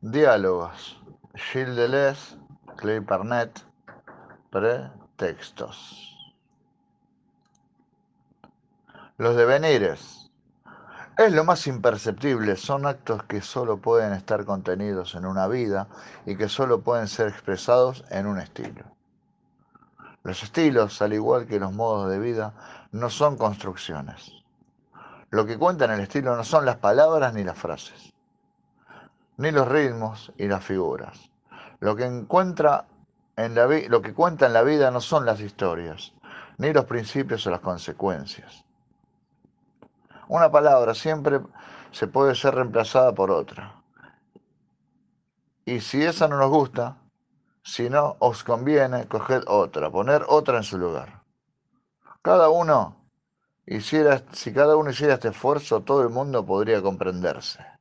Diálogos. Gilles Deleuze, Clay Parnet, pretextos. Los devenires. Es lo más imperceptible, son actos que solo pueden estar contenidos en una vida y que solo pueden ser expresados en un estilo. Los estilos, al igual que los modos de vida, no son construcciones. Lo que cuenta en el estilo no son las palabras ni las frases, ni los ritmos y las figuras. Lo que, encuentra en la lo que cuenta en la vida no son las historias, ni los principios o las consecuencias. Una palabra siempre se puede ser reemplazada por otra. Y si esa no nos gusta, si no os conviene, coged otra, poner otra en su lugar. Cada uno hiciera, si cada uno hiciera este esfuerzo, todo el mundo podría comprenderse.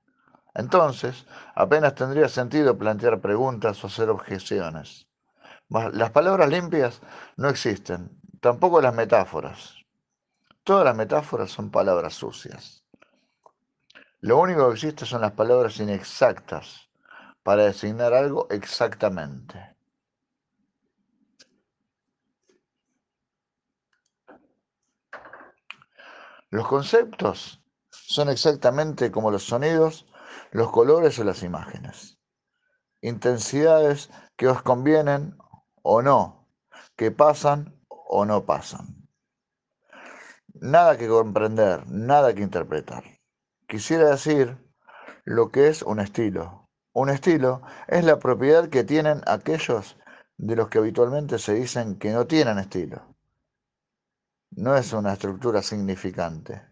Entonces, apenas tendría sentido plantear preguntas o hacer objeciones. Las palabras limpias no existen, tampoco las metáforas. Todas las metáforas son palabras sucias. Lo único que existe son las palabras inexactas para designar algo exactamente. Los conceptos son exactamente como los sonidos, los colores o las imágenes. Intensidades que os convienen o no, que pasan o no pasan. Nada que comprender, nada que interpretar. Quisiera decir lo que es un estilo. Un estilo es la propiedad que tienen aquellos de los que habitualmente se dicen que no tienen estilo. No es una estructura significante.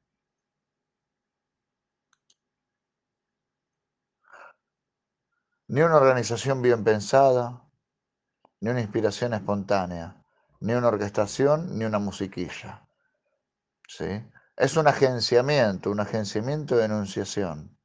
Ni una organización bien pensada, ni una inspiración espontánea, ni una orquestación, ni una musiquilla. ¿sí? Es un agenciamiento, un agenciamiento de enunciación.